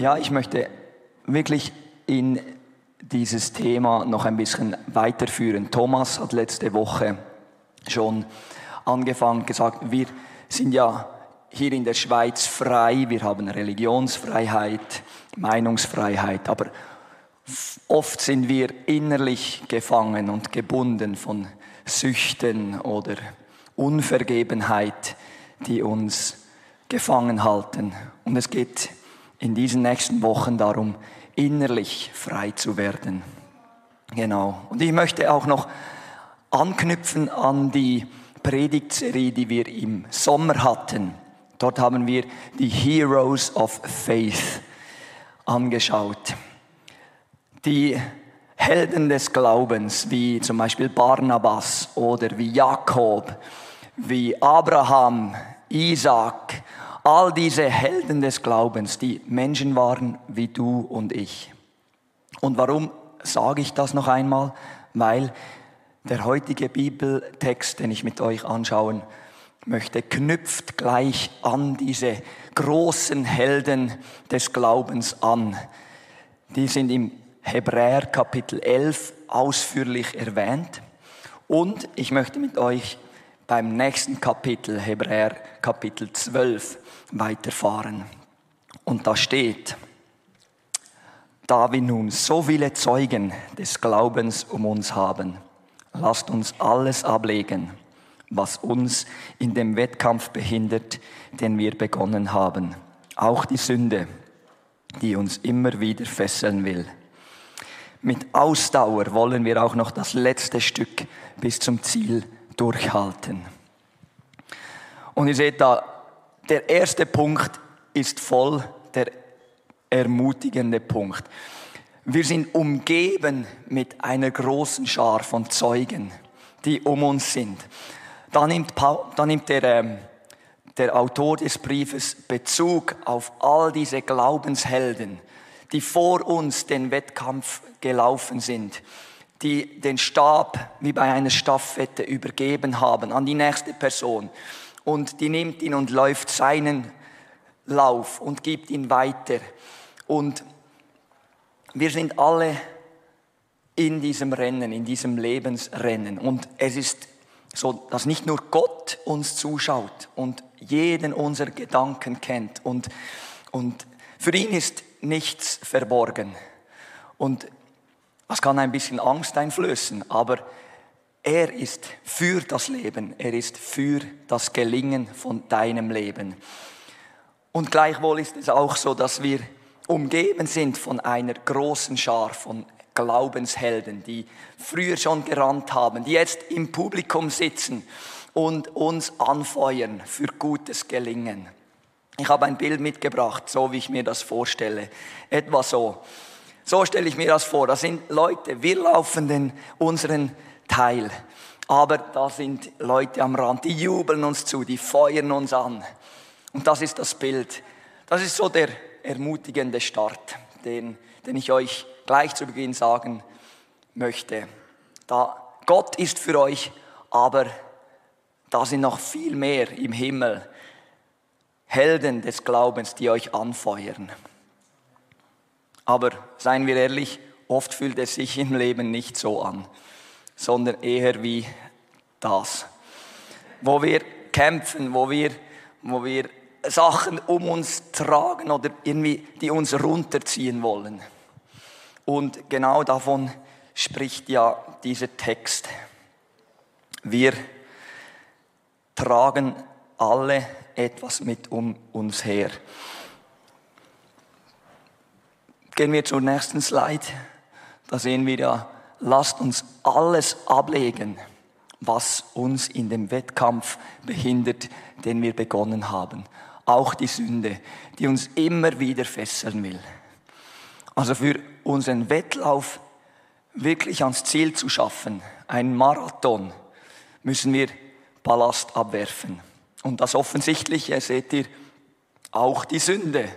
Ja, ich möchte wirklich in dieses Thema noch ein bisschen weiterführen. Thomas hat letzte Woche schon angefangen, gesagt, wir sind ja hier in der Schweiz frei, wir haben Religionsfreiheit, Meinungsfreiheit, aber oft sind wir innerlich gefangen und gebunden von Süchten oder Unvergebenheit, die uns gefangen halten. Und es geht in diesen nächsten Wochen darum, innerlich frei zu werden. Genau. Und ich möchte auch noch anknüpfen an die Predigtserie, die wir im Sommer hatten. Dort haben wir die Heroes of Faith angeschaut. Die Helden des Glaubens, wie zum Beispiel Barnabas oder wie Jakob, wie Abraham, Isaac, all diese Helden des Glaubens, die Menschen waren wie du und ich. Und warum sage ich das noch einmal? Weil der heutige Bibeltext, den ich mit euch anschauen möchte, knüpft gleich an diese großen Helden des Glaubens an. Die sind im Hebräer Kapitel 11 ausführlich erwähnt. Und ich möchte mit euch beim nächsten Kapitel, Hebräer Kapitel 12, weiterfahren. Und da steht, da wir nun so viele Zeugen des Glaubens um uns haben, lasst uns alles ablegen, was uns in dem Wettkampf behindert, den wir begonnen haben. Auch die Sünde, die uns immer wieder fesseln will. Mit Ausdauer wollen wir auch noch das letzte Stück bis zum Ziel durchhalten. Und ihr seht da, der erste Punkt ist voll der ermutigende Punkt. Wir sind umgeben mit einer großen Schar von Zeugen, die um uns sind. Da nimmt, Paul, da nimmt der, ähm, der Autor des Briefes Bezug auf all diese Glaubenshelden, die vor uns den Wettkampf gelaufen sind die den Stab wie bei einer Staffette übergeben haben an die nächste Person. Und die nimmt ihn und läuft seinen Lauf und gibt ihn weiter. Und wir sind alle in diesem Rennen, in diesem Lebensrennen. Und es ist so, dass nicht nur Gott uns zuschaut und jeden unserer Gedanken kennt. Und, und für ihn ist nichts verborgen. Und das kann ein bisschen Angst einflößen, aber er ist für das Leben, er ist für das Gelingen von deinem Leben. Und gleichwohl ist es auch so, dass wir umgeben sind von einer großen Schar von Glaubenshelden, die früher schon gerannt haben, die jetzt im Publikum sitzen und uns anfeuern für gutes Gelingen. Ich habe ein Bild mitgebracht, so wie ich mir das vorstelle. Etwa so. So stelle ich mir das vor. Das sind Leute, wir laufen den, unseren Teil. Aber da sind Leute am Rand, die jubeln uns zu, die feuern uns an. Und das ist das Bild. Das ist so der ermutigende Start, den, den ich euch gleich zu Beginn sagen möchte. Da Gott ist für euch, aber da sind noch viel mehr im Himmel. Helden des Glaubens, die euch anfeuern. Aber seien wir ehrlich, oft fühlt es sich im Leben nicht so an, sondern eher wie das. Wo wir kämpfen, wo wir, wo wir Sachen um uns tragen oder irgendwie, die uns runterziehen wollen. Und genau davon spricht ja dieser Text. Wir tragen alle etwas mit um uns her. Gehen wir zur nächsten Slide. Da sehen wir ja, lasst uns alles ablegen, was uns in dem Wettkampf behindert, den wir begonnen haben. Auch die Sünde, die uns immer wieder fesseln will. Also für unseren Wettlauf wirklich ans Ziel zu schaffen, einen Marathon, müssen wir Ballast abwerfen. Und das Offensichtliche seht ihr, auch die Sünde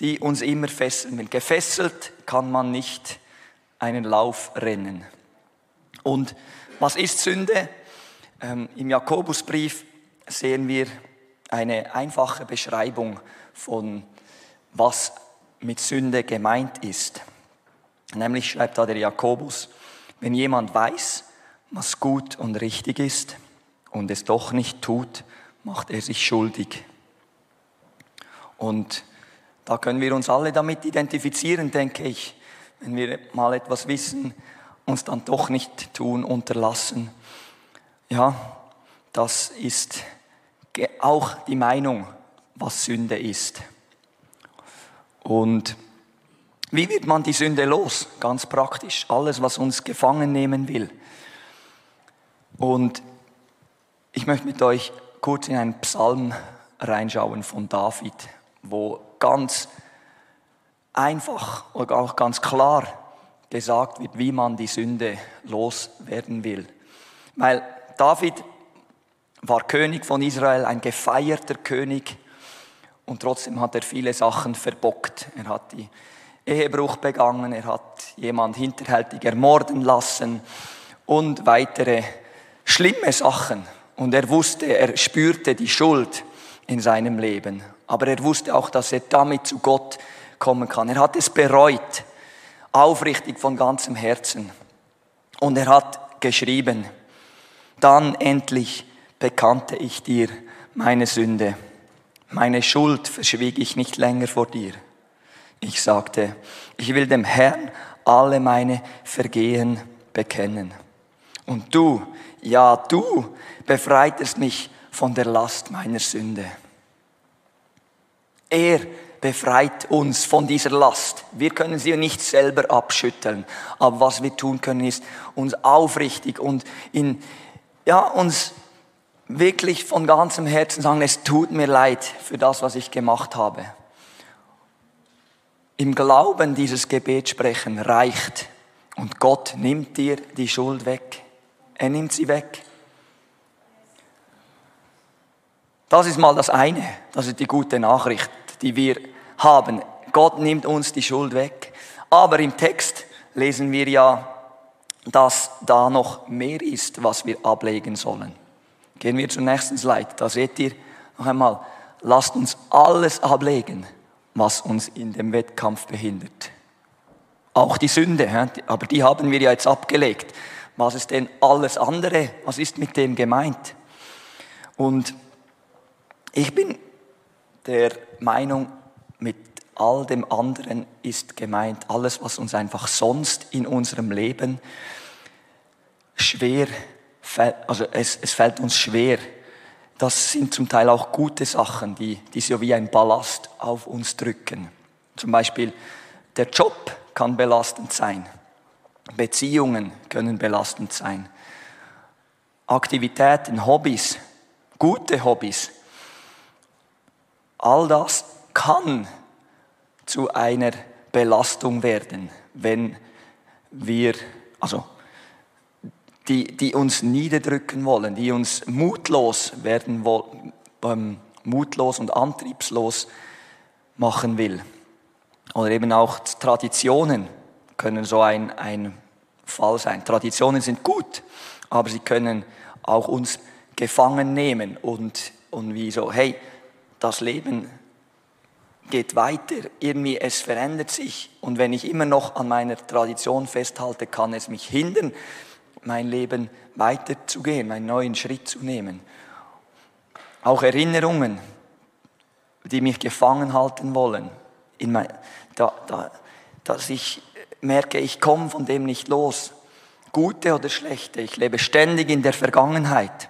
die uns immer fesseln will. Gefesselt kann man nicht einen Lauf rennen. Und was ist Sünde? Ähm, Im Jakobusbrief sehen wir eine einfache Beschreibung von, was mit Sünde gemeint ist. Nämlich schreibt da der Jakobus, wenn jemand weiß, was gut und richtig ist und es doch nicht tut, macht er sich schuldig. Und da können wir uns alle damit identifizieren, denke ich, wenn wir mal etwas wissen, uns dann doch nicht tun, unterlassen. Ja, das ist auch die Meinung, was Sünde ist. Und wie wird man die Sünde los? Ganz praktisch. Alles, was uns gefangen nehmen will. Und ich möchte mit euch kurz in einen Psalm reinschauen von David, wo ganz einfach oder auch ganz klar gesagt wird, wie man die Sünde loswerden will. Weil David war König von Israel, ein gefeierter König, und trotzdem hat er viele Sachen verbockt. Er hat die Ehebruch begangen, er hat jemand hinterhältig ermorden lassen und weitere schlimme Sachen. Und er wusste, er spürte die Schuld in seinem Leben. Aber er wusste auch, dass er damit zu Gott kommen kann. Er hat es bereut, aufrichtig von ganzem Herzen. Und er hat geschrieben, dann endlich bekannte ich dir meine Sünde. Meine Schuld verschwieg ich nicht länger vor dir. Ich sagte, ich will dem Herrn alle meine Vergehen bekennen. Und du, ja du, befreitest mich von der Last meiner Sünde. Er befreit uns von dieser Last. Wir können sie nicht selber abschütteln. Aber was wir tun können, ist uns aufrichtig und in, ja, uns wirklich von ganzem Herzen sagen, es tut mir leid für das, was ich gemacht habe. Im Glauben dieses Gebet sprechen reicht und Gott nimmt dir die Schuld weg. Er nimmt sie weg. Das ist mal das eine, das ist die gute Nachricht, die wir haben. Gott nimmt uns die Schuld weg. Aber im Text lesen wir ja, dass da noch mehr ist, was wir ablegen sollen. Gehen wir zur nächsten Slide. Da seht ihr noch einmal, lasst uns alles ablegen, was uns in dem Wettkampf behindert. Auch die Sünde, aber die haben wir ja jetzt abgelegt. Was ist denn alles andere? Was ist mit dem gemeint? Und ich bin der Meinung, mit all dem anderen ist gemeint alles, was uns einfach sonst in unserem Leben schwer also es, es fällt uns schwer. Das sind zum Teil auch gute Sachen, die, die so wie ein Ballast auf uns drücken. Zum Beispiel der Job kann belastend sein. Beziehungen können belastend sein. Aktivitäten, Hobbys, gute Hobbys. All das kann zu einer Belastung werden, wenn wir, also die, die uns niederdrücken wollen, die uns mutlos werden wollen, ähm, mutlos und antriebslos machen will. Oder eben auch Traditionen können so ein, ein Fall sein. Traditionen sind gut, aber sie können auch uns gefangen nehmen und, und wie so, hey, das Leben geht weiter, irgendwie es verändert sich und wenn ich immer noch an meiner Tradition festhalte, kann es mich hindern, mein Leben weiterzugehen, einen neuen Schritt zu nehmen. Auch Erinnerungen, die mich gefangen halten wollen, in mein, da, da, dass ich merke, ich komme von dem nicht los. Gute oder schlechte, ich lebe ständig in der Vergangenheit.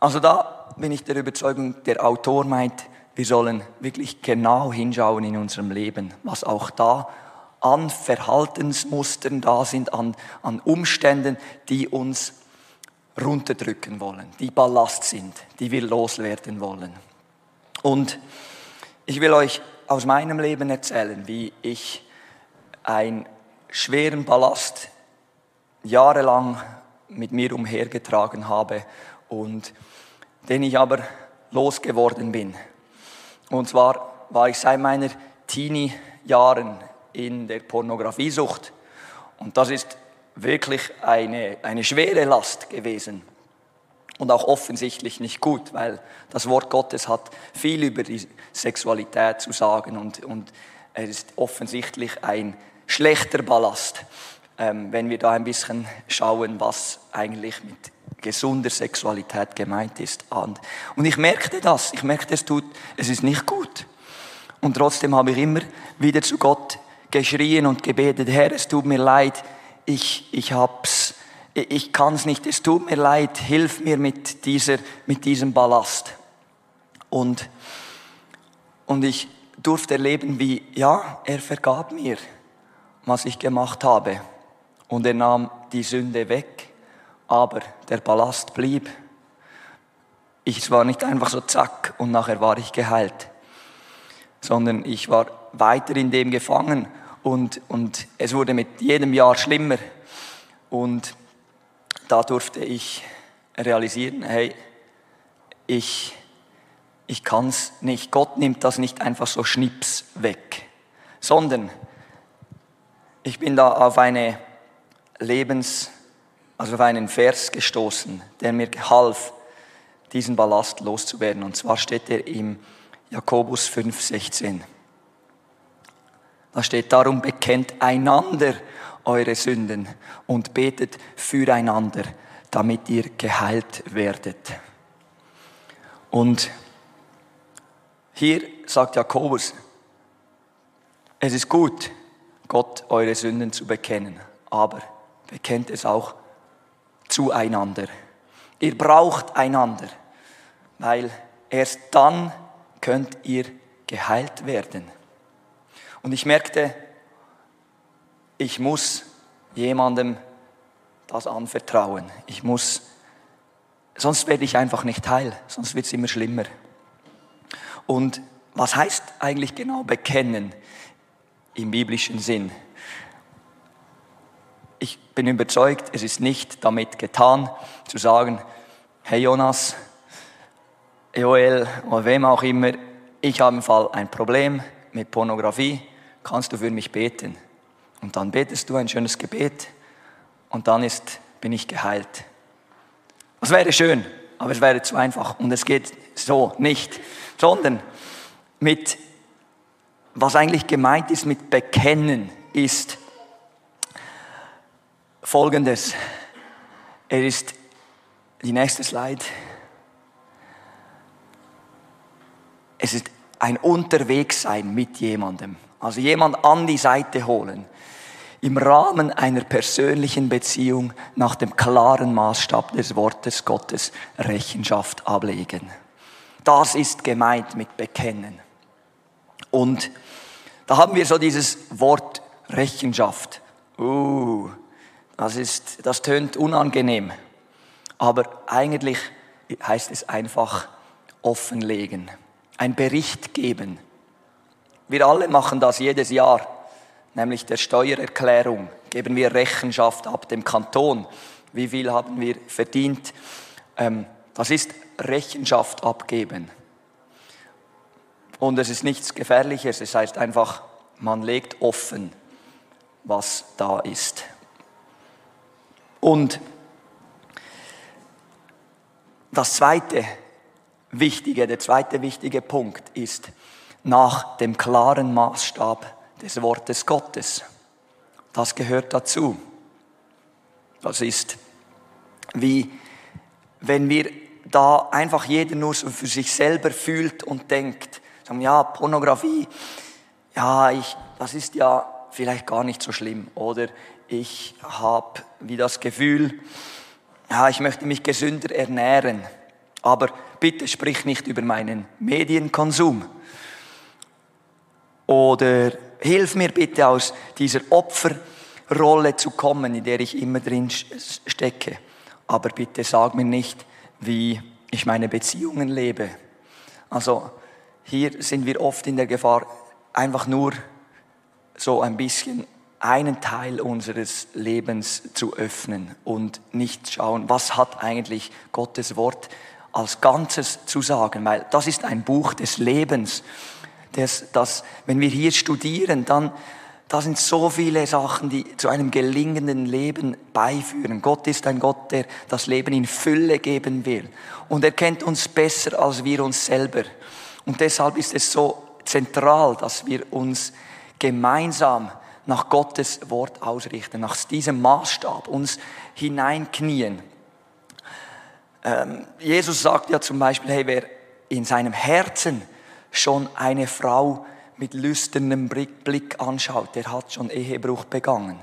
Also da bin ich der Überzeugung, der Autor meint, wir sollen wirklich genau hinschauen in unserem Leben, was auch da an Verhaltensmustern da sind, an, an Umständen, die uns runterdrücken wollen, die Ballast sind, die wir loswerden wollen. Und ich will euch aus meinem Leben erzählen, wie ich einen schweren Ballast jahrelang mit mir umhergetragen habe und den ich aber losgeworden bin. Und zwar war ich seit meiner Teenie-Jahren in der Pornografiesucht. Und das ist wirklich eine, eine schwere Last gewesen. und auch offensichtlich nicht gut, weil das Wort Gottes hat viel über die Sexualität zu sagen und, und es ist offensichtlich ein schlechter Ballast, ähm, wenn wir da ein bisschen schauen, was eigentlich mit gesunder Sexualität gemeint ist. Und ich merkte das, ich merkte, es tut, es ist nicht gut. Und trotzdem habe ich immer wieder zu Gott geschrien und gebetet, Herr, es tut mir leid, ich, ich hab's, ich kann es nicht, es tut mir leid, hilf mir mit, dieser, mit diesem Ballast. Und, und ich durfte erleben, wie, ja, er vergab mir, was ich gemacht habe. Und er nahm die Sünde weg, aber der Ballast blieb. Ich war nicht einfach so zack und nachher war ich geheilt, sondern ich war weiter in dem gefangen und, und es wurde mit jedem Jahr schlimmer. Und da durfte ich realisieren, hey, ich, ich kann es nicht. Gott nimmt das nicht einfach so schnips weg, sondern ich bin da auf eine Lebens, also auf einen Vers gestoßen, der mir half, diesen Ballast loszuwerden. Und zwar steht er im Jakobus 5,16. Da steht darum, bekennt einander eure Sünden und betet füreinander, damit ihr geheilt werdet. Und hier sagt Jakobus, es ist gut, Gott eure Sünden zu bekennen, aber bekennt es auch zueinander. Ihr braucht einander, weil erst dann könnt ihr geheilt werden. Und ich merkte, ich muss jemandem das anvertrauen. Ich muss, sonst werde ich einfach nicht heil, sonst wird es immer schlimmer. Und was heißt eigentlich genau bekennen im biblischen Sinn? Ich bin überzeugt, es ist nicht damit getan, zu sagen, hey Jonas, Joel oder wem auch immer, ich habe im Fall ein Problem mit Pornografie, kannst du für mich beten? Und dann betest du ein schönes Gebet und dann ist, bin ich geheilt. Das wäre schön, aber es wäre zu einfach und es geht so nicht, sondern mit, was eigentlich gemeint ist mit bekennen, ist folgendes. Er ist, die nächste Slide. Es ist ein Unterwegssein mit jemandem. Also jemand an die Seite holen. Im Rahmen einer persönlichen Beziehung nach dem klaren Maßstab des Wortes Gottes Rechenschaft ablegen. Das ist gemeint mit bekennen. Und da haben wir so dieses Wort Rechenschaft. Uh, das ist, das tönt unangenehm. Aber eigentlich heißt es einfach offenlegen, ein Bericht geben wir alle machen das jedes Jahr, nämlich der Steuererklärung. Geben wir Rechenschaft ab dem Kanton. Wie viel haben wir verdient? Ähm, das ist Rechenschaft abgeben. Und es ist nichts Gefährliches, es heißt einfach, man legt offen, was da ist. Und das zweite wichtige, der zweite wichtige Punkt ist, nach dem klaren Maßstab des Wortes Gottes. Das gehört dazu. Das ist wie wenn wir da einfach jeder nur so für sich selber fühlt und denkt, sagen, ja, Pornografie, ja, ich, das ist ja vielleicht gar nicht so schlimm. Oder ich habe wie das Gefühl, ja, ich möchte mich gesünder ernähren. Aber bitte sprich nicht über meinen Medienkonsum. Oder hilf mir bitte aus dieser Opferrolle zu kommen, in der ich immer drin stecke. Aber bitte sag mir nicht, wie ich meine Beziehungen lebe. Also hier sind wir oft in der Gefahr, einfach nur so ein bisschen einen Teil unseres Lebens zu öffnen und nicht schauen, was hat eigentlich Gottes Wort als Ganzes zu sagen, weil das ist ein Buch des Lebens dass, dass wenn wir hier studieren, dann, da sind so viele Sachen, die zu einem gelingenden Leben beiführen. Gott ist ein Gott, der das Leben in Fülle geben will. Und er kennt uns besser als wir uns selber. Und deshalb ist es so zentral, dass wir uns gemeinsam nach Gottes Wort ausrichten, nach diesem Maßstab uns hineinknien. Ähm, Jesus sagt ja zum Beispiel, hey, wer in seinem Herzen schon eine Frau mit lüsternem Blick anschaut, der hat schon Ehebruch begangen.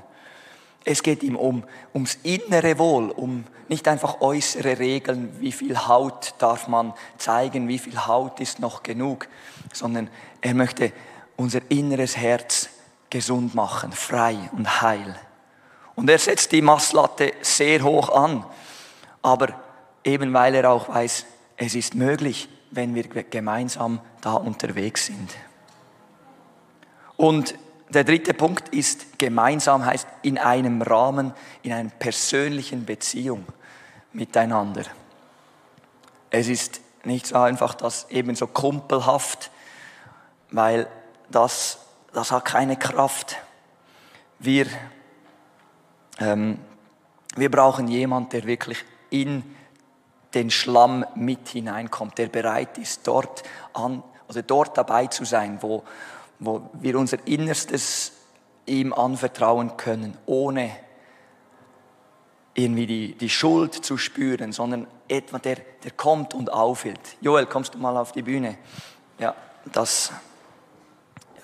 Es geht ihm um, ums innere Wohl, um nicht einfach äußere Regeln, wie viel Haut darf man zeigen, wie viel Haut ist noch genug, sondern er möchte unser inneres Herz gesund machen, frei und heil. Und er setzt die Masslatte sehr hoch an, aber eben weil er auch weiß, es ist möglich, wenn wir gemeinsam da unterwegs sind. Und der dritte Punkt ist, gemeinsam heißt in einem Rahmen, in einer persönlichen Beziehung miteinander. Es ist nicht so einfach das eben so kumpelhaft, weil das, das hat keine Kraft. Wir, ähm, wir brauchen jemand, der wirklich in den Schlamm mit hineinkommt, der bereit ist, dort, an, also dort dabei zu sein, wo, wo wir unser Innerstes ihm anvertrauen können, ohne irgendwie die, die Schuld zu spüren, sondern etwa der, der kommt und aufhält. Joel, kommst du mal auf die Bühne? Ja, das,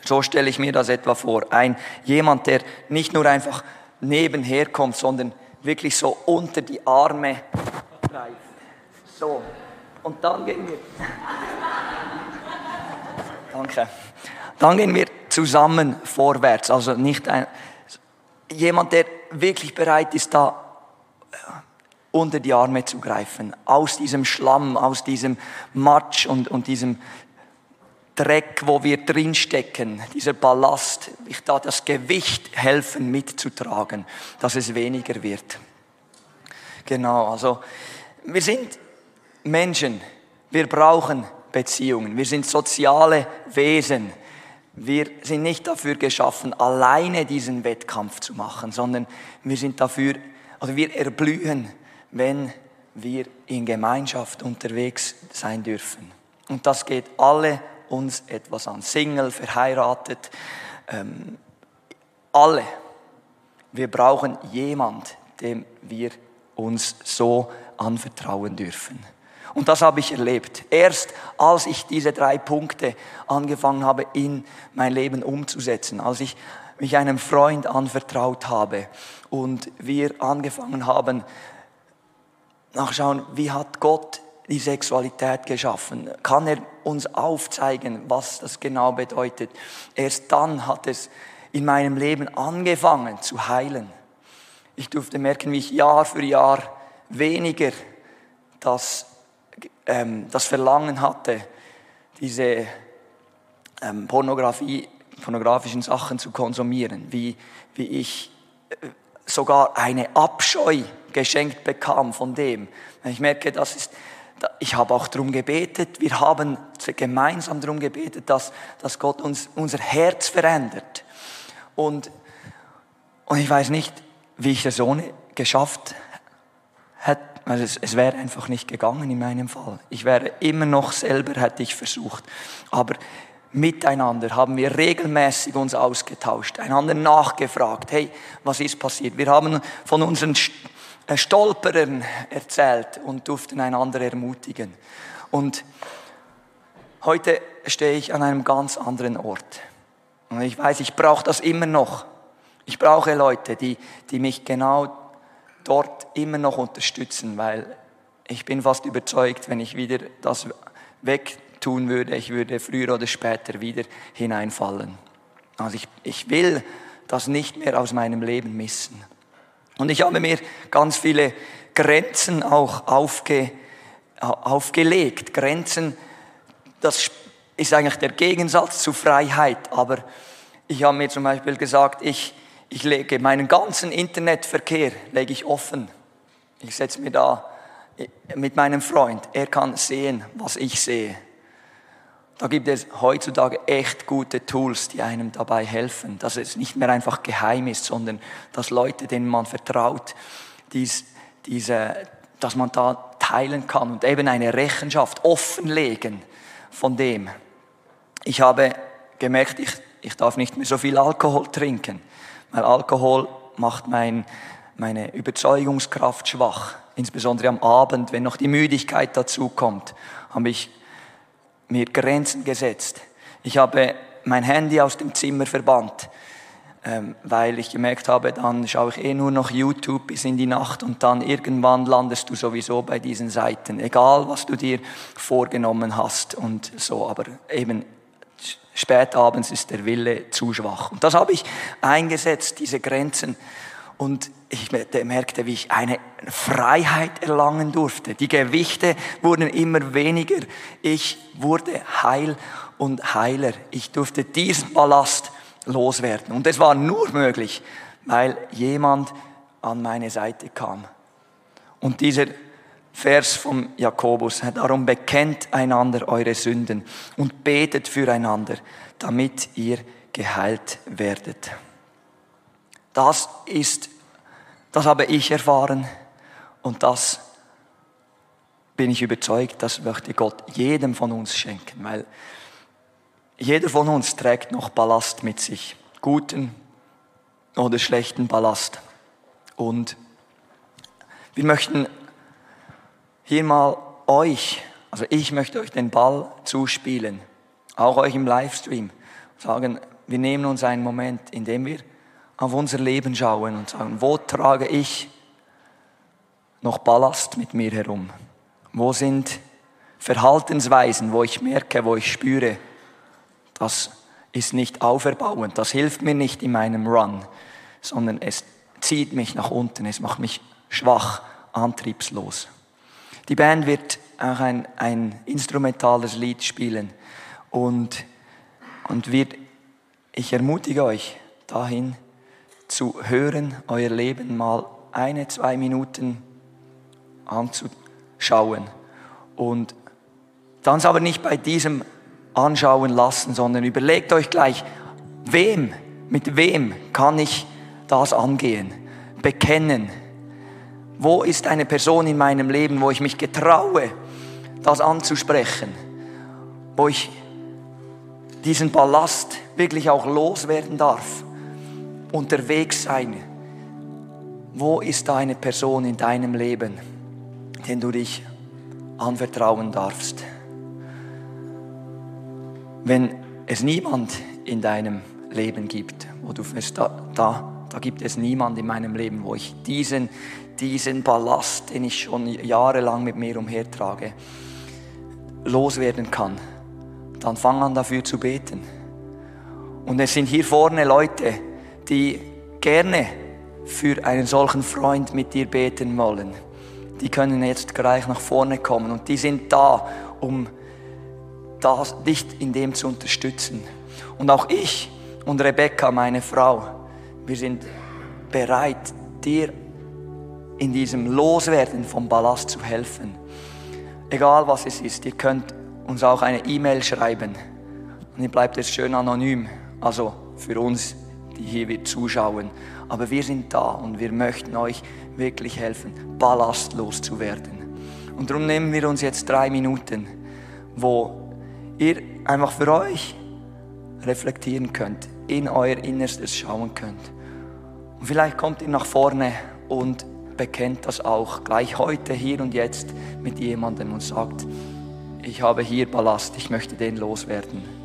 so stelle ich mir das etwa vor. Ein, jemand, der nicht nur einfach nebenher kommt, sondern wirklich so unter die Arme greift. So. Und dann gehen wir. Danke. Dann gehen wir zusammen vorwärts. Also nicht ein, jemand, der wirklich bereit ist, da äh, unter die Arme zu greifen, aus diesem Schlamm, aus diesem Matsch und, und diesem Dreck, wo wir drinstecken, dieser Ballast, ich da das Gewicht helfen mitzutragen, dass es weniger wird. Genau, also wir sind Menschen, wir brauchen Beziehungen, wir sind soziale Wesen. Wir sind nicht dafür geschaffen, alleine diesen Wettkampf zu machen, sondern wir sind dafür, also wir erblühen, wenn wir in Gemeinschaft unterwegs sein dürfen. Und das geht alle uns etwas an. Single, verheiratet, ähm, alle. Wir brauchen jemand, dem wir uns so anvertrauen dürfen. Und das habe ich erlebt. Erst als ich diese drei Punkte angefangen habe, in mein Leben umzusetzen, als ich mich einem Freund anvertraut habe und wir angefangen haben, nachschauen, wie hat Gott die Sexualität geschaffen? Kann er uns aufzeigen, was das genau bedeutet? Erst dann hat es in meinem Leben angefangen zu heilen. Ich durfte merken, wie ich Jahr für Jahr weniger das ähm, das Verlangen hatte, diese ähm, Pornografie, pornografischen Sachen zu konsumieren, wie, wie ich äh, sogar eine Abscheu geschenkt bekam von dem. Ich merke, das ist, ich habe auch darum gebetet, wir haben gemeinsam darum gebetet, dass, dass Gott uns unser Herz verändert. Und, und ich weiß nicht, wie ich das ohne geschafft hätte also es, es wäre einfach nicht gegangen in meinem Fall. Ich wäre immer noch selber, hätte ich versucht. Aber miteinander haben wir regelmäßig uns ausgetauscht, einander nachgefragt, hey, was ist passiert? Wir haben von unseren Stolperern erzählt und durften einander ermutigen. Und heute stehe ich an einem ganz anderen Ort. Und ich weiß, ich brauche das immer noch. Ich brauche Leute, die, die mich genau dort immer noch unterstützen, weil ich bin fast überzeugt, wenn ich wieder das wegtun würde, ich würde früher oder später wieder hineinfallen. Also ich, ich will das nicht mehr aus meinem Leben missen. Und ich habe mir ganz viele Grenzen auch aufge, aufgelegt. Grenzen, das ist eigentlich der Gegensatz zu Freiheit. Aber ich habe mir zum Beispiel gesagt, ich, ich lege meinen ganzen Internetverkehr lege ich offen. Ich setze mir da mit meinem Freund. Er kann sehen, was ich sehe. Da gibt es heutzutage echt gute Tools, die einem dabei helfen, dass es nicht mehr einfach geheim ist, sondern dass Leute, denen man vertraut, dies, diese, dass man da teilen kann und eben eine Rechenschaft offenlegen von dem. Ich habe gemerkt, ich, ich darf nicht mehr so viel Alkohol trinken, weil Alkohol macht mein, meine Überzeugungskraft schwach. Insbesondere am Abend, wenn noch die Müdigkeit dazu kommt, habe ich mir Grenzen gesetzt. Ich habe mein Handy aus dem Zimmer verbannt, ähm, weil ich gemerkt habe, dann schaue ich eh nur noch YouTube bis in die Nacht und dann irgendwann landest du sowieso bei diesen Seiten, egal was du dir vorgenommen hast und so, aber eben spät abends ist der Wille zu schwach. Und das habe ich eingesetzt, diese Grenzen. Und ich merkte, wie ich eine Freiheit erlangen durfte. Die Gewichte wurden immer weniger. Ich wurde heil und heiler. Ich durfte diesen Ballast loswerden. Und es war nur möglich, weil jemand an meine Seite kam. Und dieser Vers vom Jakobus, darum bekennt einander eure Sünden und betet füreinander, damit ihr geheilt werdet. Das ist, das habe ich erfahren. Und das bin ich überzeugt, das möchte Gott jedem von uns schenken, weil jeder von uns trägt noch Ballast mit sich, guten oder schlechten Ballast. Und wir möchten hier mal euch, also ich möchte euch den Ball zuspielen, auch euch im Livestream, sagen, wir nehmen uns einen Moment, in dem wir auf unser Leben schauen und sagen, wo trage ich noch Ballast mit mir herum? Wo sind Verhaltensweisen, wo ich merke, wo ich spüre, das ist nicht auferbauend, das hilft mir nicht in meinem Run, sondern es zieht mich nach unten, es macht mich schwach, antriebslos. Die Band wird auch ein, ein instrumentales Lied spielen und, und wird, ich ermutige euch dahin zu hören, euer Leben mal eine, zwei Minuten anzuschauen und dann aber nicht bei diesem anschauen lassen, sondern überlegt euch gleich, wem, mit wem kann ich das angehen, bekennen. Wo ist eine Person in meinem Leben, wo ich mich getraue, das anzusprechen, wo ich diesen Ballast wirklich auch loswerden darf, unterwegs sein. Wo ist da eine Person in deinem Leben, den du dich anvertrauen darfst? Wenn es niemand in deinem Leben gibt, wo du fest da, da, da gibt es niemand in meinem Leben, wo ich diesen, diesen Ballast, den ich schon jahrelang mit mir umhertrage, loswerden kann, dann fang an dafür zu beten. Und es sind hier vorne Leute, die gerne für einen solchen Freund mit dir beten wollen. Die können jetzt gleich nach vorne kommen und die sind da, um das, dich in dem zu unterstützen. Und auch ich und Rebecca, meine Frau, wir sind bereit, dir in diesem Loswerden vom Ballast zu helfen. Egal was es ist, ihr könnt uns auch eine E-Mail schreiben und ihr bleibt es schön anonym, also für uns, hier wir zuschauen. Aber wir sind da und wir möchten euch wirklich helfen, ballastlos zu werden. Und darum nehmen wir uns jetzt drei Minuten, wo ihr einfach für euch reflektieren könnt, in euer Innerstes schauen könnt. Und vielleicht kommt ihr nach vorne und bekennt das auch gleich heute, hier und jetzt mit jemandem und sagt, ich habe hier Ballast, ich möchte den loswerden.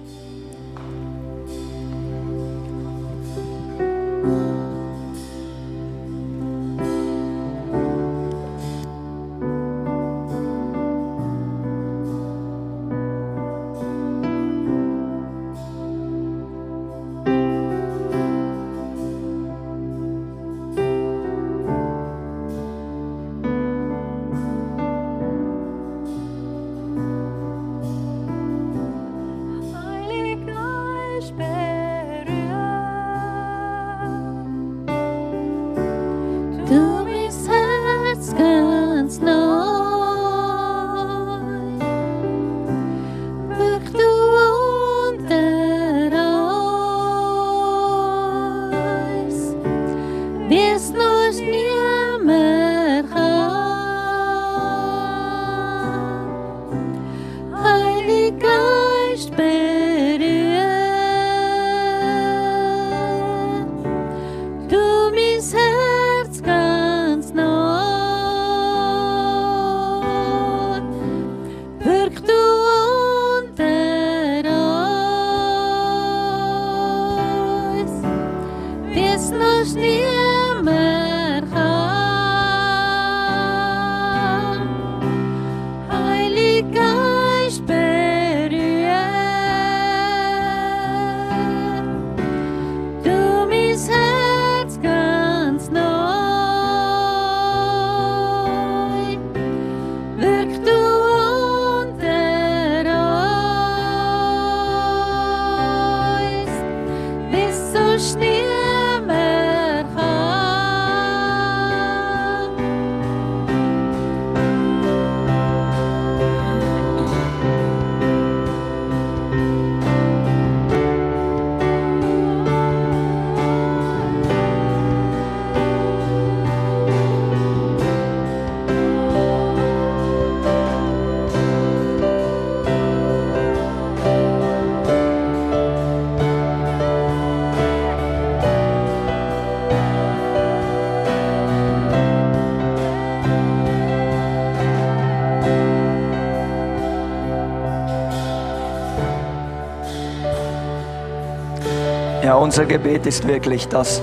Unser Gebet ist wirklich, dass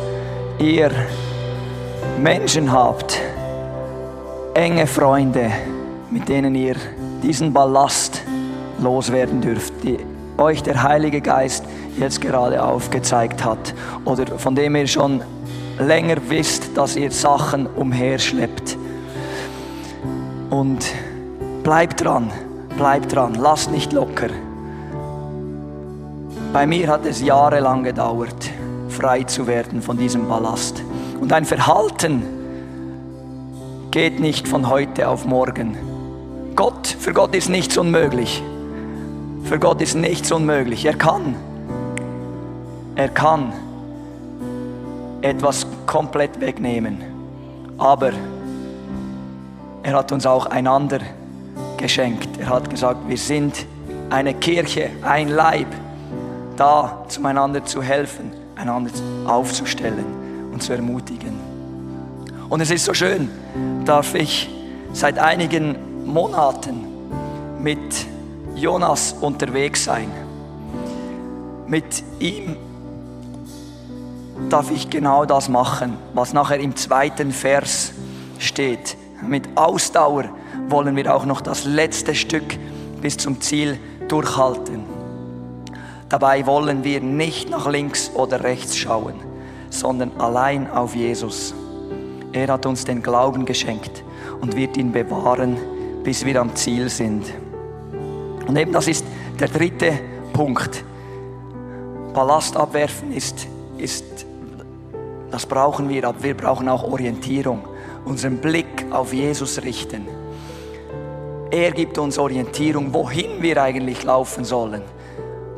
ihr Menschen habt, enge Freunde, mit denen ihr diesen Ballast loswerden dürft, die euch der Heilige Geist jetzt gerade aufgezeigt hat oder von dem ihr schon länger wisst, dass ihr Sachen umherschleppt. Und bleibt dran, bleibt dran, lasst nicht locker. Bei mir hat es jahrelang gedauert, frei zu werden von diesem Ballast. Und ein Verhalten geht nicht von heute auf morgen. Gott, für Gott ist nichts unmöglich. Für Gott ist nichts unmöglich. Er kann. Er kann etwas komplett wegnehmen. Aber er hat uns auch einander geschenkt. Er hat gesagt, wir sind eine Kirche, ein Leib, da zueinander zu helfen, einander aufzustellen und zu ermutigen. Und es ist so schön, darf ich seit einigen Monaten mit Jonas unterwegs sein. Mit ihm darf ich genau das machen, was nachher im zweiten Vers steht. Mit Ausdauer wollen wir auch noch das letzte Stück bis zum Ziel durchhalten. Dabei wollen wir nicht nach links oder rechts schauen, sondern allein auf Jesus. Er hat uns den Glauben geschenkt und wird ihn bewahren, bis wir am Ziel sind. Und eben das ist der dritte Punkt. Ballast abwerfen ist, ist, das brauchen wir, aber wir brauchen auch Orientierung. Unseren Blick auf Jesus richten. Er gibt uns Orientierung, wohin wir eigentlich laufen sollen,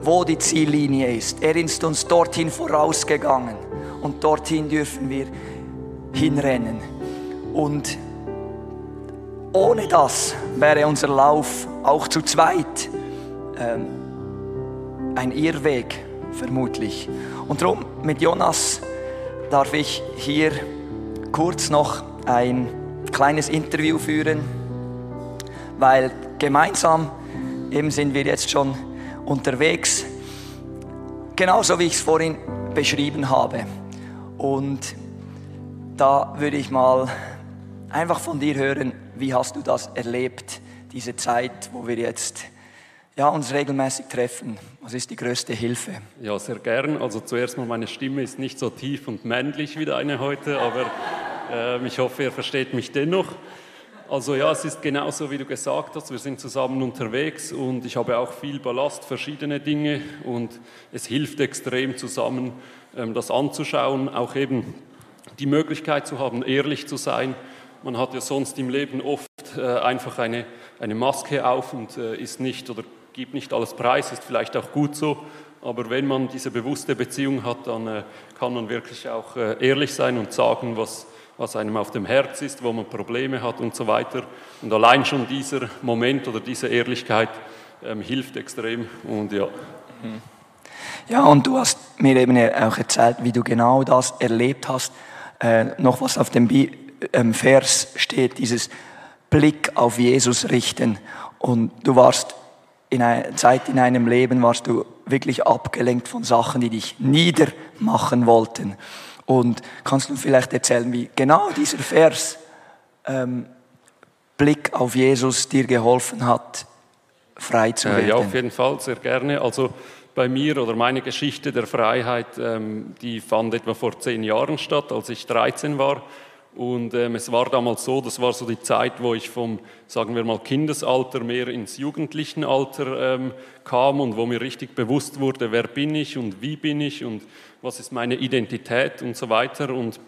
wo die Ziellinie ist. Er ist uns dorthin vorausgegangen und dorthin dürfen wir hinrennen. Und ohne das wäre unser Lauf auch zu zweit ähm, ein Irrweg vermutlich. Und darum mit Jonas darf ich hier kurz noch ein kleines Interview führen, weil gemeinsam eben sind wir jetzt schon unterwegs, genauso wie ich es vorhin beschrieben habe. Und da würde ich mal einfach von dir hören, wie hast du das erlebt, diese Zeit, wo wir jetzt ja, uns regelmäßig treffen? Was ist die größte Hilfe? Ja, sehr gern. Also zuerst mal, meine Stimme ist nicht so tief und männlich wie deine heute, aber äh, ich hoffe, ihr versteht mich dennoch. Also ja, es ist genauso, wie du gesagt hast, wir sind zusammen unterwegs und ich habe auch viel Ballast, verschiedene Dinge und es hilft extrem zusammen, ähm, das anzuschauen, auch eben die Möglichkeit zu haben, ehrlich zu sein. Man hat ja sonst im Leben oft äh, einfach eine, eine Maske auf und äh, ist nicht oder gibt nicht alles preis, ist vielleicht auch gut so. Aber wenn man diese bewusste Beziehung hat, dann äh, kann man wirklich auch ehrlich sein und sagen, was, was einem auf dem Herz ist, wo man Probleme hat und so weiter. Und allein schon dieser Moment oder diese Ehrlichkeit ähm, hilft extrem. Und ja, Ja, und du hast mir eben auch erzählt, wie du genau das erlebt hast. Äh, noch was auf dem Bi ähm, Vers steht, dieses Blick auf Jesus richten. Und du warst in einer Zeit in einem Leben, warst du wirklich abgelenkt von Sachen, die dich niedermachen wollten. Und kannst du vielleicht erzählen, wie genau dieser Vers ähm, Blick auf Jesus dir geholfen hat, frei zu Äh, werden? ja, auf jeden Fall, sehr gerne. Also bei mir oder meine Geschichte der Freiheit, ähm, die fand etwa vor zehn Jahren statt, als ich 13 war. Und ähm, es war damals so, das war so die Zeit, wo ich vom, sagen wir mal, Kindesalter mehr ins Jugendlichenalter ähm, kam und wo mir richtig bewusst wurde, wer bin ich und wie bin ich und was ist meine Identität und so weiter. Und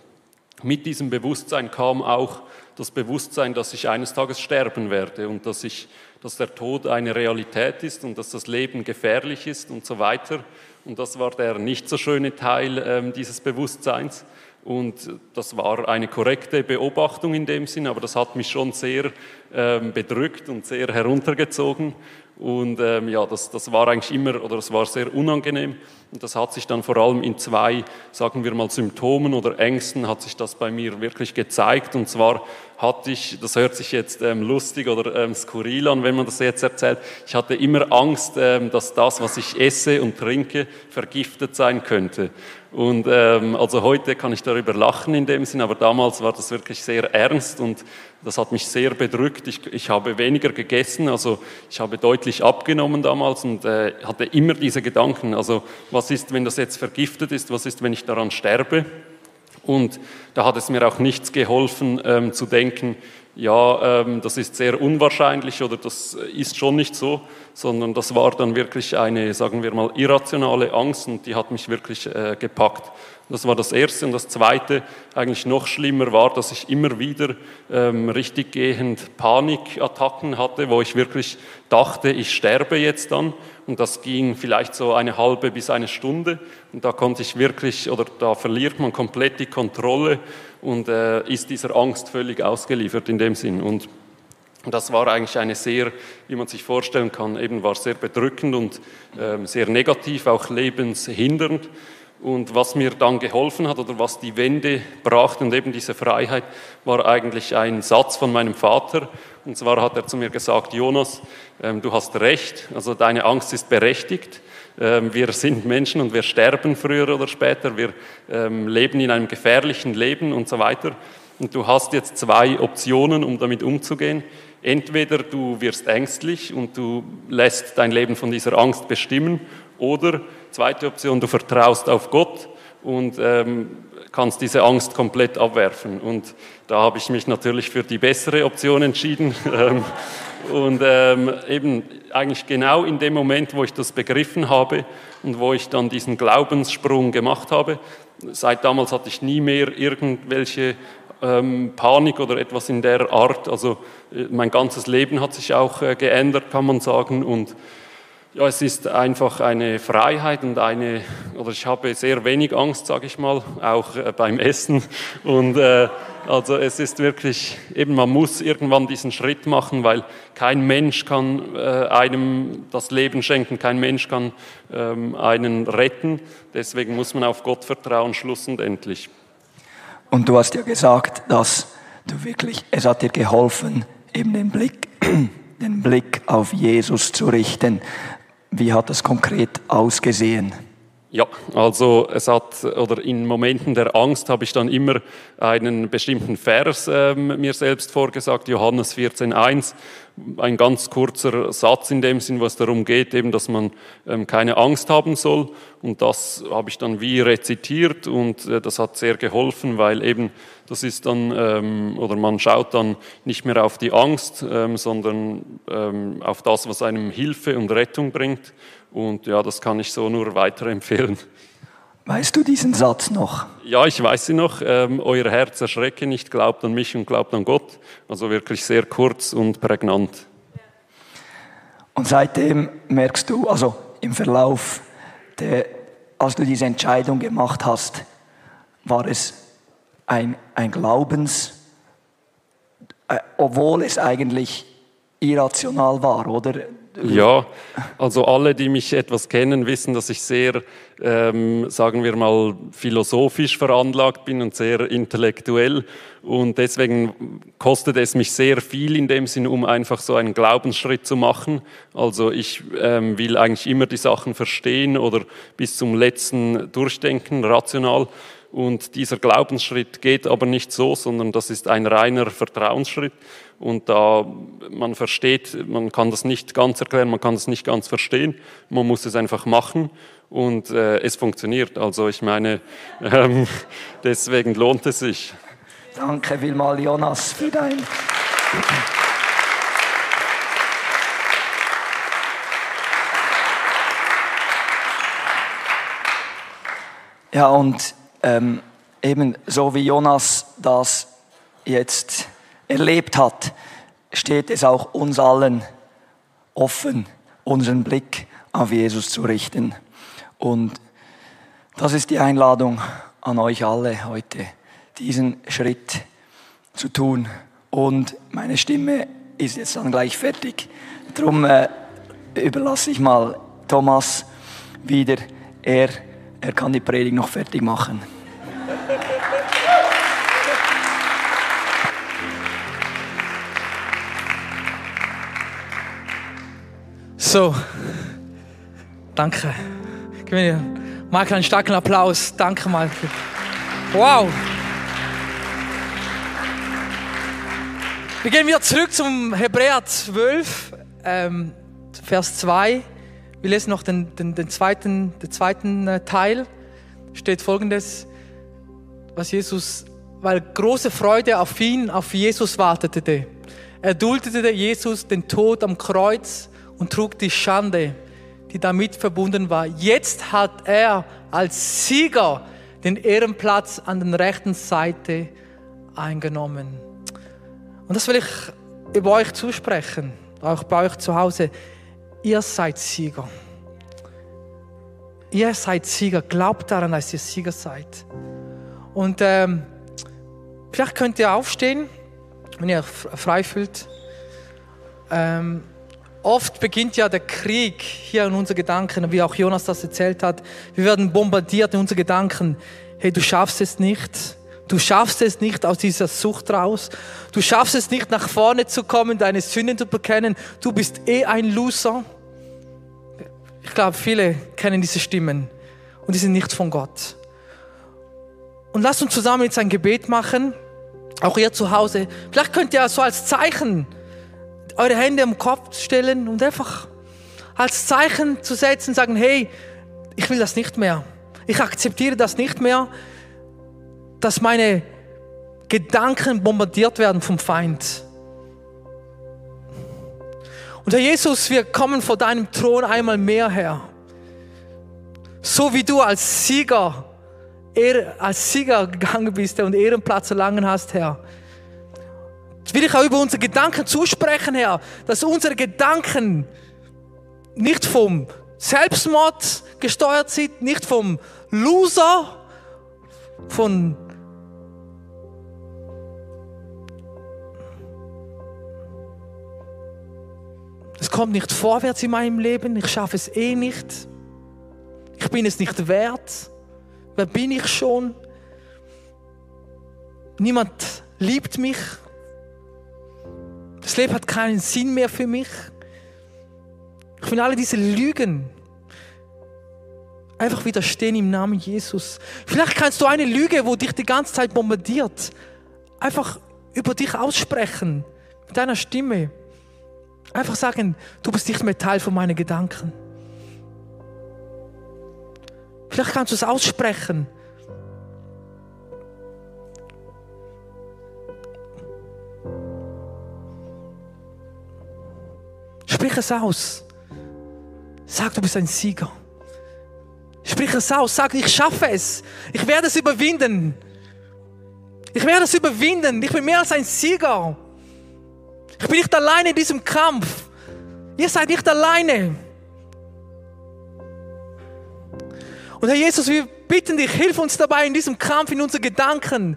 mit diesem Bewusstsein kam auch das Bewusstsein, dass ich eines Tages sterben werde und dass, ich, dass der Tod eine Realität ist und dass das Leben gefährlich ist und so weiter. Und das war der nicht so schöne Teil ähm, dieses Bewusstseins. Und das war eine korrekte Beobachtung in dem Sinn, aber das hat mich schon sehr ähm, bedrückt und sehr heruntergezogen. Und ähm, ja, das, das war eigentlich immer, oder das war sehr unangenehm. Und das hat sich dann vor allem in zwei, sagen wir mal, Symptomen oder Ängsten hat sich das bei mir wirklich gezeigt. Und zwar hatte ich, das hört sich jetzt ähm, lustig oder ähm, skurril an, wenn man das jetzt erzählt, ich hatte immer Angst, ähm, dass das, was ich esse und trinke, vergiftet sein könnte. Und ähm, also heute kann ich darüber lachen in dem Sinn, aber damals war das wirklich sehr ernst und das hat mich sehr bedrückt. Ich, ich habe weniger gegessen, also ich habe deutlich abgenommen damals und äh, hatte immer diese Gedanken, also was ist, wenn das jetzt vergiftet ist, was ist, wenn ich daran sterbe? Und da hat es mir auch nichts geholfen ähm, zu denken, ja, ähm, das ist sehr unwahrscheinlich oder das ist schon nicht so, sondern das war dann wirklich eine, sagen wir mal, irrationale Angst und die hat mich wirklich äh, gepackt. Das war das Erste. Und das Zweite, eigentlich noch schlimmer war, dass ich immer wieder ähm, richtig gehend Panikattacken hatte, wo ich wirklich dachte, ich sterbe jetzt dann. Und das ging vielleicht so eine halbe bis eine Stunde. Und da konnte ich wirklich, oder da verliert man komplett die Kontrolle und äh, ist dieser Angst völlig ausgeliefert in dem Sinn. Und das war eigentlich eine sehr, wie man sich vorstellen kann, eben war sehr bedrückend und ähm, sehr negativ, auch lebenshindernd. Und was mir dann geholfen hat oder was die Wende brachte und eben diese Freiheit, war eigentlich ein Satz von meinem Vater. Und zwar hat er zu mir gesagt, Jonas, ähm, du hast recht, also deine Angst ist berechtigt. Ähm, wir sind Menschen und wir sterben früher oder später. Wir ähm, leben in einem gefährlichen Leben und so weiter. Und du hast jetzt zwei Optionen, um damit umzugehen. Entweder du wirst ängstlich und du lässt dein Leben von dieser Angst bestimmen, oder zweite Option, du vertraust auf Gott und ähm, kannst diese Angst komplett abwerfen. Und da habe ich mich natürlich für die bessere Option entschieden. Ähm, und ähm, eben eigentlich genau in dem Moment, wo ich das begriffen habe und wo ich dann diesen Glaubenssprung gemacht habe, seit damals hatte ich nie mehr irgendwelche ähm, Panik oder etwas in der Art. Also äh, mein ganzes Leben hat sich auch äh, geändert, kann man sagen. Und ja, es ist einfach eine Freiheit und eine, oder ich habe sehr wenig Angst, sage ich mal, auch äh, beim Essen. Und äh, also es ist wirklich, eben man muss irgendwann diesen Schritt machen, weil kein Mensch kann äh, einem das Leben schenken, kein Mensch kann ähm, einen retten. Deswegen muss man auf Gott vertrauen, schlussendlich. Und du hast ja gesagt, dass du wirklich, es hat dir geholfen, eben den Blick, den Blick auf Jesus zu richten. Wie hat das konkret ausgesehen? Ja, also es hat, oder in Momenten der Angst habe ich dann immer einen bestimmten Vers ähm, mir selbst vorgesagt, Johannes 14.1, ein ganz kurzer Satz in dem Sinn, was darum geht, eben, dass man ähm, keine Angst haben soll. Und das habe ich dann wie rezitiert und äh, das hat sehr geholfen, weil eben das ist dann, ähm, oder man schaut dann nicht mehr auf die Angst, ähm, sondern ähm, auf das, was einem Hilfe und Rettung bringt. Und ja, das kann ich so nur weiterempfehlen. Weißt du diesen Satz noch? Ja, ich weiß sie noch. Ähm, euer Herz erschrecke nicht, glaubt an mich und glaubt an Gott. Also wirklich sehr kurz und prägnant. Und seitdem merkst du, also im Verlauf, der, als du diese Entscheidung gemacht hast, war es ein, ein Glaubens, äh, obwohl es eigentlich irrational war, oder? Ja, also alle, die mich etwas kennen, wissen, dass ich sehr, ähm, sagen wir mal, philosophisch veranlagt bin und sehr intellektuell. Und deswegen kostet es mich sehr viel in dem Sinn, um einfach so einen Glaubensschritt zu machen. Also ich ähm, will eigentlich immer die Sachen verstehen oder bis zum letzten durchdenken, rational. Und dieser Glaubensschritt geht aber nicht so, sondern das ist ein reiner Vertrauensschritt. Und da man versteht, man kann das nicht ganz erklären, man kann das nicht ganz verstehen, man muss es einfach machen und äh, es funktioniert. Also ich meine, ähm, deswegen lohnt es sich. Danke vielmals, Jonas, für dein. Ja, und ähm, eben so wie Jonas das jetzt erlebt hat, steht es auch uns allen offen, unseren Blick auf Jesus zu richten. Und das ist die Einladung an euch alle heute, diesen Schritt zu tun. Und meine Stimme ist jetzt dann gleich fertig. Darum äh, überlasse ich mal Thomas wieder. Er, er kann die Predigt noch fertig machen. So, danke. Gib mir Michael einen starken Applaus. Danke, Michael. Wow. Wir gehen wieder zurück zum Hebräer 12, ähm, Vers 2. Wir lesen noch den, den, den zweiten, den zweiten äh, Teil. Steht folgendes, was Jesus, weil große Freude auf ihn, auf Jesus wartete. Er duldete Jesus den Tod am Kreuz und trug die Schande, die damit verbunden war. Jetzt hat er als Sieger den Ehrenplatz an der rechten Seite eingenommen. Und das will ich über euch zusprechen, auch bei euch zu Hause. Ihr seid Sieger. Ihr seid Sieger. Glaubt daran, dass ihr Sieger seid. Und ähm, vielleicht könnt ihr aufstehen, wenn ihr frei fühlt. Ähm, Oft beginnt ja der Krieg hier in unseren Gedanken, wie auch Jonas das erzählt hat. Wir werden bombardiert in unseren Gedanken. Hey, du schaffst es nicht. Du schaffst es nicht aus dieser Sucht raus. Du schaffst es nicht nach vorne zu kommen, deine Sünden zu bekennen. Du bist eh ein Loser. Ich glaube, viele kennen diese Stimmen und die sind nicht von Gott. Und lasst uns zusammen jetzt ein Gebet machen, auch ihr zu Hause. Vielleicht könnt ihr so als Zeichen eure Hände am Kopf stellen und einfach als Zeichen zu setzen, sagen, hey, ich will das nicht mehr. Ich akzeptiere das nicht mehr, dass meine Gedanken bombardiert werden vom Feind. Und Herr Jesus, wir kommen vor deinem Thron einmal mehr her. So wie du als Sieger, als Sieger gegangen bist und Ehrenplatz erlangen hast, Herr. Jetzt will ich auch über unsere Gedanken zusprechen, Herr, dass unsere Gedanken nicht vom Selbstmord gesteuert sind, nicht vom Loser, von Es kommt nicht vorwärts in meinem Leben, ich schaffe es eh nicht. Ich bin es nicht wert. Wer bin ich schon? Niemand liebt mich. Das Leben hat keinen Sinn mehr für mich. Ich will alle diese Lügen einfach widerstehen im Namen Jesus. Vielleicht kannst du eine Lüge, wo dich die ganze Zeit bombardiert, einfach über dich aussprechen mit deiner Stimme. Einfach sagen, du bist nicht mehr Teil von meinen Gedanken. Vielleicht kannst du es aussprechen. Sprich es aus. Sag, du bist ein Sieger. Sprich es aus. Sag, ich schaffe es. Ich werde es überwinden. Ich werde es überwinden. Ich bin mehr als ein Sieger. Ich bin nicht alleine in diesem Kampf. Ihr seid nicht alleine. Und Herr Jesus, wir bitten dich, hilf uns dabei in diesem Kampf, in unseren Gedanken.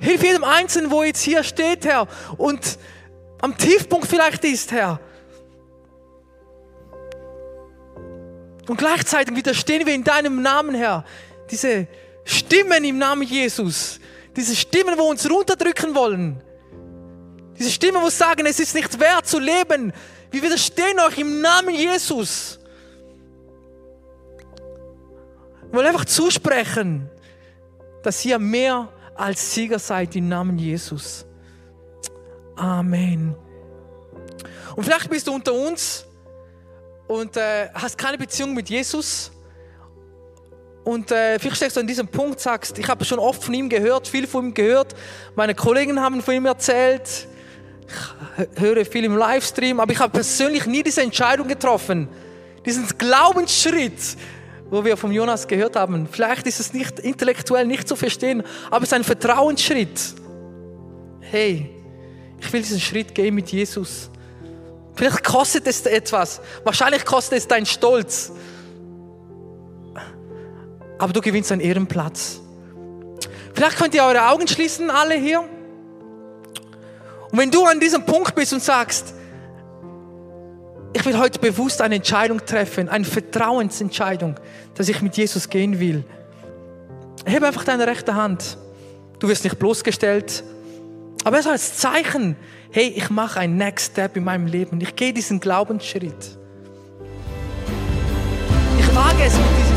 Hilf jedem Einzelnen, wo jetzt hier steht, Herr, und am Tiefpunkt vielleicht ist, Herr. Und gleichzeitig widerstehen wir in deinem Namen, Herr, diese Stimmen im Namen Jesus, diese Stimmen, wo uns runterdrücken wollen, diese Stimmen, wo sagen, es ist nicht wert zu leben. Wir widerstehen euch im Namen Jesus. Wir wollen einfach zusprechen. dass ihr mehr als Sieger seid im Namen Jesus. Amen. Und vielleicht bist du unter uns und äh, hast keine Beziehung mit Jesus. Und äh, vielleicht steckst du an diesem Punkt, sagst, ich habe schon oft von ihm gehört, viel von ihm gehört. Meine Kollegen haben von ihm erzählt. Ich höre viel im Livestream, aber ich habe persönlich nie diese Entscheidung getroffen. Diesen Glaubensschritt, wo wir von Jonas gehört haben. Vielleicht ist es nicht intellektuell nicht zu verstehen, aber es ist ein Vertrauensschritt. Hey, ich will diesen Schritt gehen mit Jesus. Vielleicht kostet es etwas. Wahrscheinlich kostet es deinen Stolz. Aber du gewinnst einen Ehrenplatz. Vielleicht könnt ihr eure Augen schließen, alle hier. Und wenn du an diesem Punkt bist und sagst, ich will heute bewusst eine Entscheidung treffen, eine Vertrauensentscheidung, dass ich mit Jesus gehen will. Hebe einfach deine rechte Hand. Du wirst nicht bloßgestellt, aber es als Zeichen, hey, ich mache einen Next Step in meinem Leben. Ich gehe diesen Glaubensschritt. Ich wage es mit diesem